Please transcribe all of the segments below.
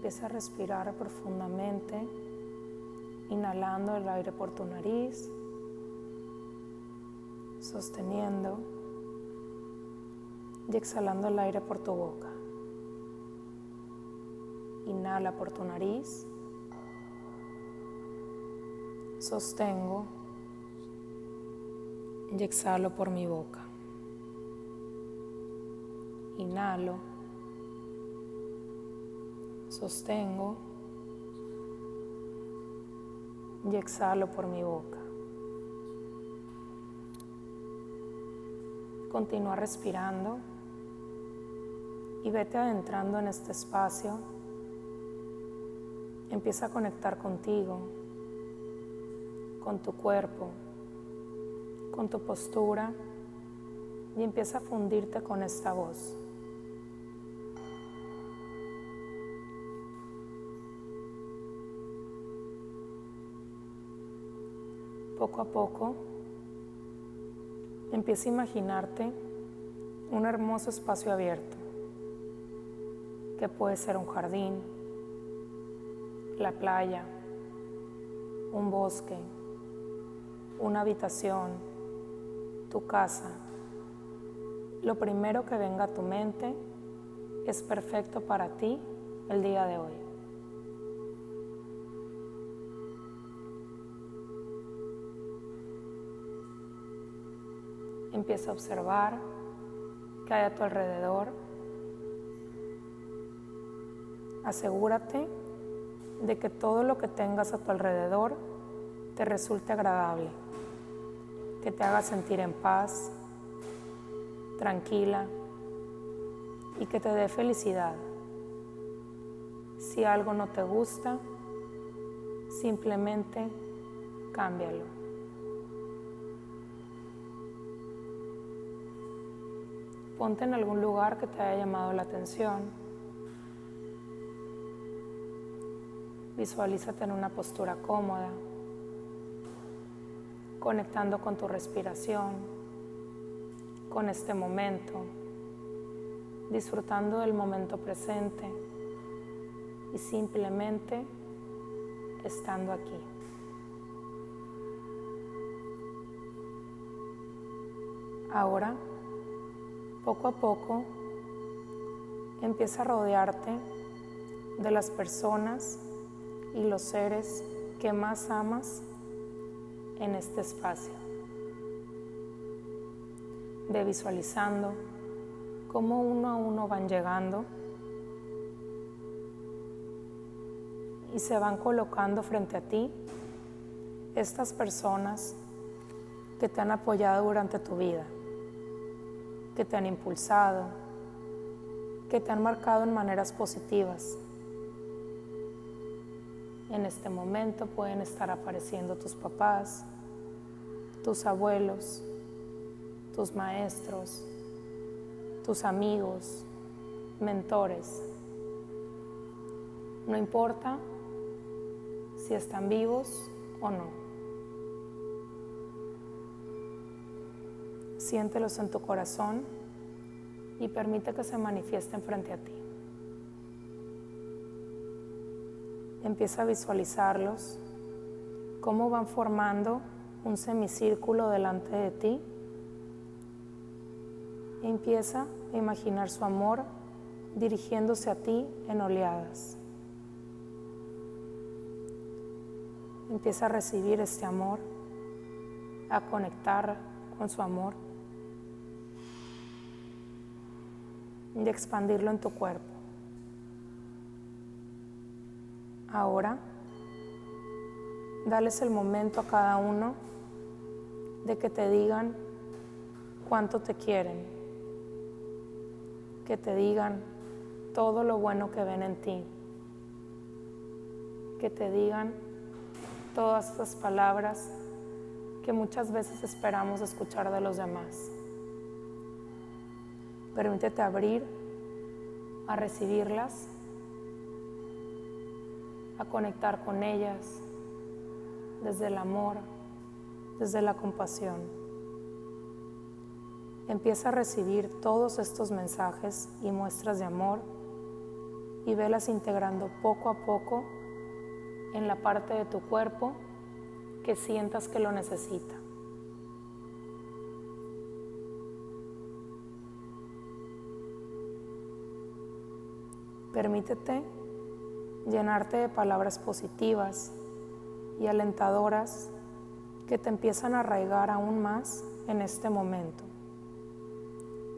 Empieza a respirar profundamente, inhalando el aire por tu nariz, sosteniendo y exhalando el aire por tu boca. Inhala por tu nariz, sostengo y exhalo por mi boca. Inhalo, sostengo y exhalo por mi boca. Continúa respirando y vete adentrando en este espacio. Empieza a conectar contigo, con tu cuerpo, con tu postura y empieza a fundirte con esta voz. Poco a poco, empieza a imaginarte un hermoso espacio abierto, que puede ser un jardín, la playa, un bosque, una habitación, tu casa. Lo primero que venga a tu mente es perfecto para ti el día de hoy. Empieza a observar qué hay a tu alrededor. Asegúrate de que todo lo que tengas a tu alrededor te resulte agradable, que te haga sentir en paz, tranquila y que te dé felicidad. Si algo no te gusta, simplemente cámbialo. Ponte en algún lugar que te haya llamado la atención. Visualízate en una postura cómoda, conectando con tu respiración, con este momento, disfrutando del momento presente y simplemente estando aquí. Ahora poco a poco empieza a rodearte de las personas y los seres que más amas en este espacio. Ve visualizando cómo uno a uno van llegando y se van colocando frente a ti estas personas que te han apoyado durante tu vida que te han impulsado, que te han marcado en maneras positivas. En este momento pueden estar apareciendo tus papás, tus abuelos, tus maestros, tus amigos, mentores. No importa si están vivos o no. Siéntelos en tu corazón y permite que se manifiesten frente a ti. Empieza a visualizarlos, cómo van formando un semicírculo delante de ti. empieza a imaginar su amor dirigiéndose a ti en oleadas. Empieza a recibir este amor, a conectar con su amor. Y expandirlo en tu cuerpo. Ahora, dales el momento a cada uno de que te digan cuánto te quieren, que te digan todo lo bueno que ven en ti, que te digan todas esas palabras que muchas veces esperamos escuchar de los demás. Permítete abrir a recibirlas, a conectar con ellas desde el amor, desde la compasión. Empieza a recibir todos estos mensajes y muestras de amor y velas integrando poco a poco en la parte de tu cuerpo que sientas que lo necesita. Permítete llenarte de palabras positivas y alentadoras que te empiezan a arraigar aún más en este momento,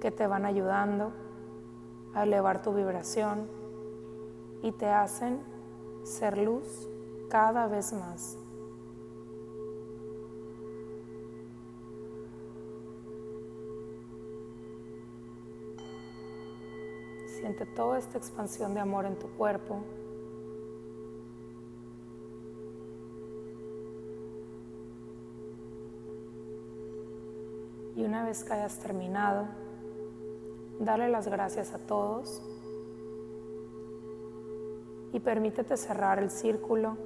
que te van ayudando a elevar tu vibración y te hacen ser luz cada vez más. Siente toda esta expansión de amor en tu cuerpo. Y una vez que hayas terminado, dale las gracias a todos y permítete cerrar el círculo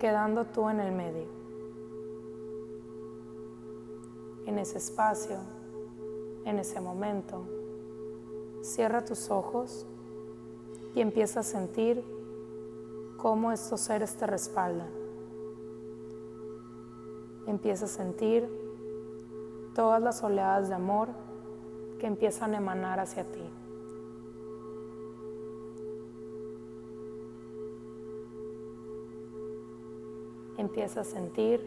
quedando tú en el medio. En ese espacio, en ese momento. Cierra tus ojos y empieza a sentir cómo estos seres te respaldan. Empieza a sentir todas las oleadas de amor que empiezan a emanar hacia ti. Empieza a sentir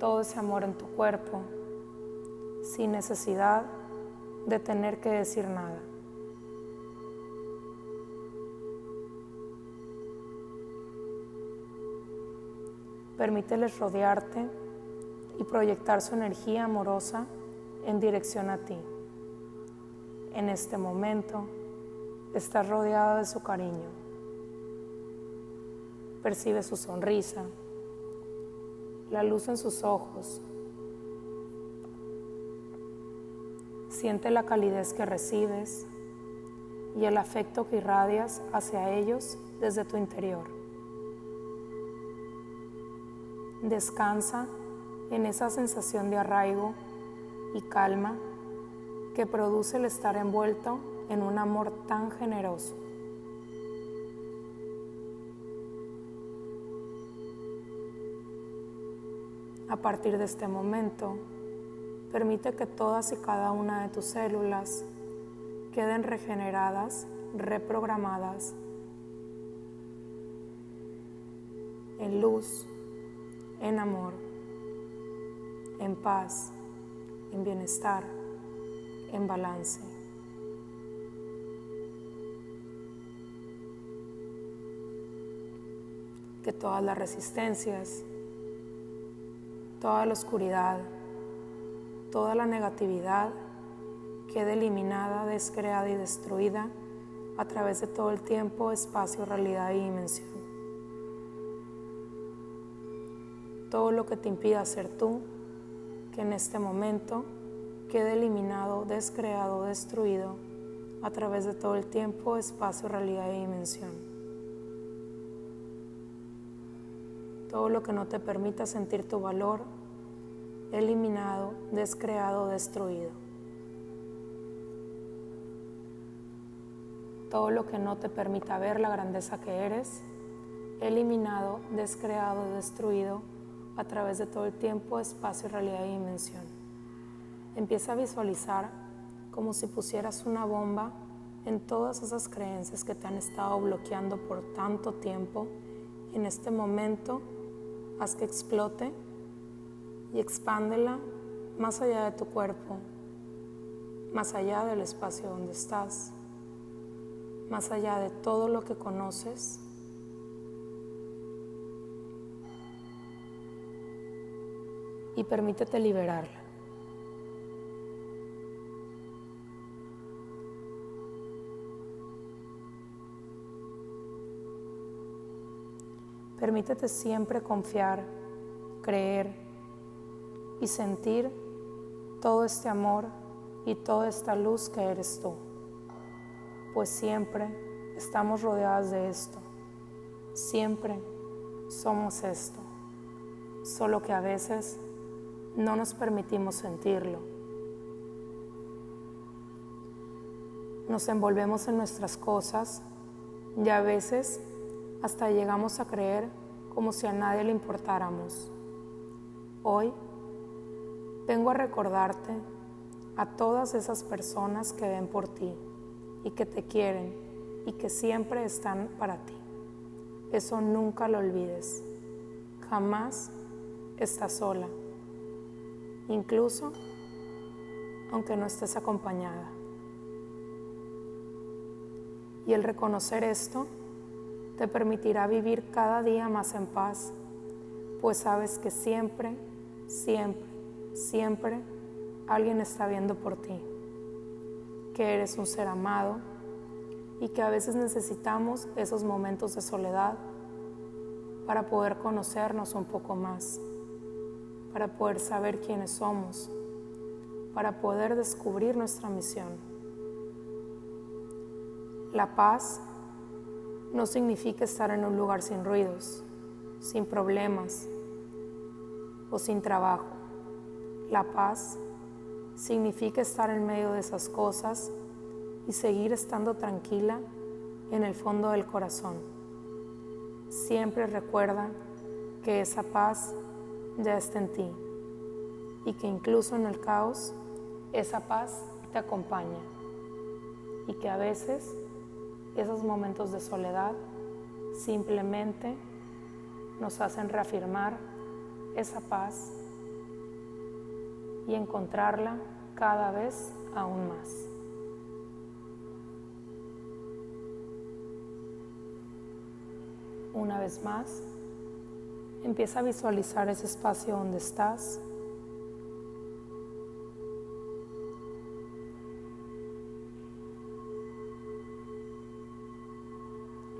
todo ese amor en tu cuerpo sin necesidad de tener que decir nada. Permíteles rodearte y proyectar su energía amorosa en dirección a ti. En este momento estás rodeado de su cariño. Percibe su sonrisa, la luz en sus ojos, Siente la calidez que recibes y el afecto que irradias hacia ellos desde tu interior. Descansa en esa sensación de arraigo y calma que produce el estar envuelto en un amor tan generoso. A partir de este momento, Permite que todas y cada una de tus células queden regeneradas, reprogramadas en luz, en amor, en paz, en bienestar, en balance. Que todas las resistencias, toda la oscuridad, toda la negatividad quede eliminada, descreada y destruida a través de todo el tiempo, espacio, realidad y dimensión. Todo lo que te impida ser tú, que en este momento quede eliminado, descreado, destruido a través de todo el tiempo, espacio, realidad y dimensión. Todo lo que no te permita sentir tu valor, eliminado, descreado, destruido. Todo lo que no te permita ver la grandeza que eres, eliminado, descreado, destruido a través de todo el tiempo, espacio, realidad y dimensión. Empieza a visualizar como si pusieras una bomba en todas esas creencias que te han estado bloqueando por tanto tiempo. En este momento, haz que explote y expándela más allá de tu cuerpo, más allá del espacio donde estás, más allá de todo lo que conoces. Y permítete liberarla. Permítete siempre confiar, creer, y sentir todo este amor y toda esta luz que eres tú, pues siempre estamos rodeadas de esto, siempre somos esto, solo que a veces no nos permitimos sentirlo. nos envolvemos en nuestras cosas y a veces hasta llegamos a creer como si a nadie le importáramos. Hoy vengo a recordarte a todas esas personas que ven por ti y que te quieren y que siempre están para ti. Eso nunca lo olvides. Jamás estás sola, incluso aunque no estés acompañada. Y el reconocer esto te permitirá vivir cada día más en paz, pues sabes que siempre, siempre, siempre alguien está viendo por ti, que eres un ser amado y que a veces necesitamos esos momentos de soledad para poder conocernos un poco más, para poder saber quiénes somos, para poder descubrir nuestra misión. La paz no significa estar en un lugar sin ruidos, sin problemas o sin trabajo. La paz significa estar en medio de esas cosas y seguir estando tranquila en el fondo del corazón. Siempre recuerda que esa paz ya está en ti y que incluso en el caos esa paz te acompaña y que a veces esos momentos de soledad simplemente nos hacen reafirmar esa paz y encontrarla cada vez aún más. Una vez más, empieza a visualizar ese espacio donde estás.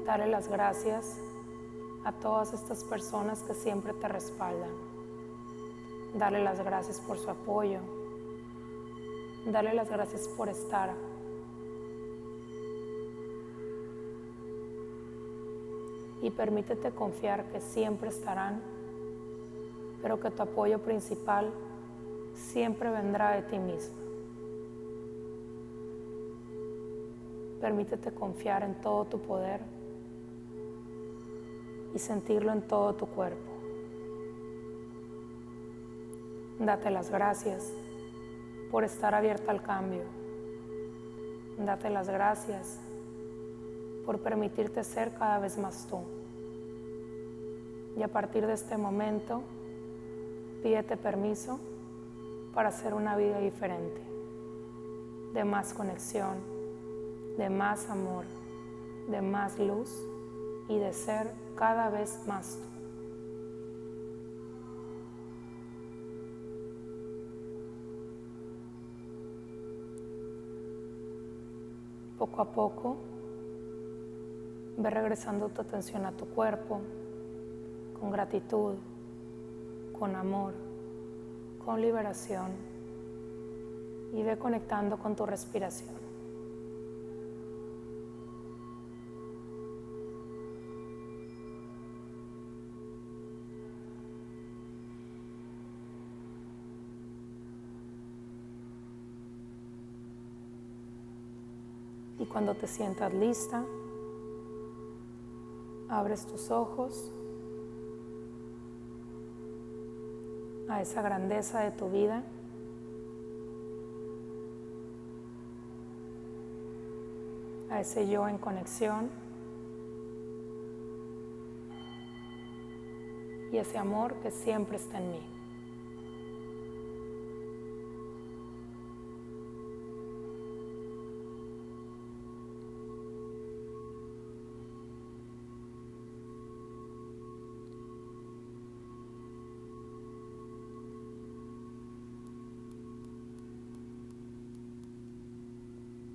Dale las gracias a todas estas personas que siempre te respaldan darle las gracias por su apoyo, darle las gracias por estar. Y permítete confiar que siempre estarán, pero que tu apoyo principal siempre vendrá de ti mismo. Permítete confiar en todo tu poder y sentirlo en todo tu cuerpo. Date las gracias por estar abierta al cambio. Date las gracias por permitirte ser cada vez más tú. Y a partir de este momento, pídete permiso para hacer una vida diferente, de más conexión, de más amor, de más luz y de ser cada vez más tú. Poco a poco, ve regresando tu atención a tu cuerpo con gratitud, con amor, con liberación y ve conectando con tu respiración. Y cuando te sientas lista, abres tus ojos a esa grandeza de tu vida. a ese yo en conexión y ese amor que siempre está en mí.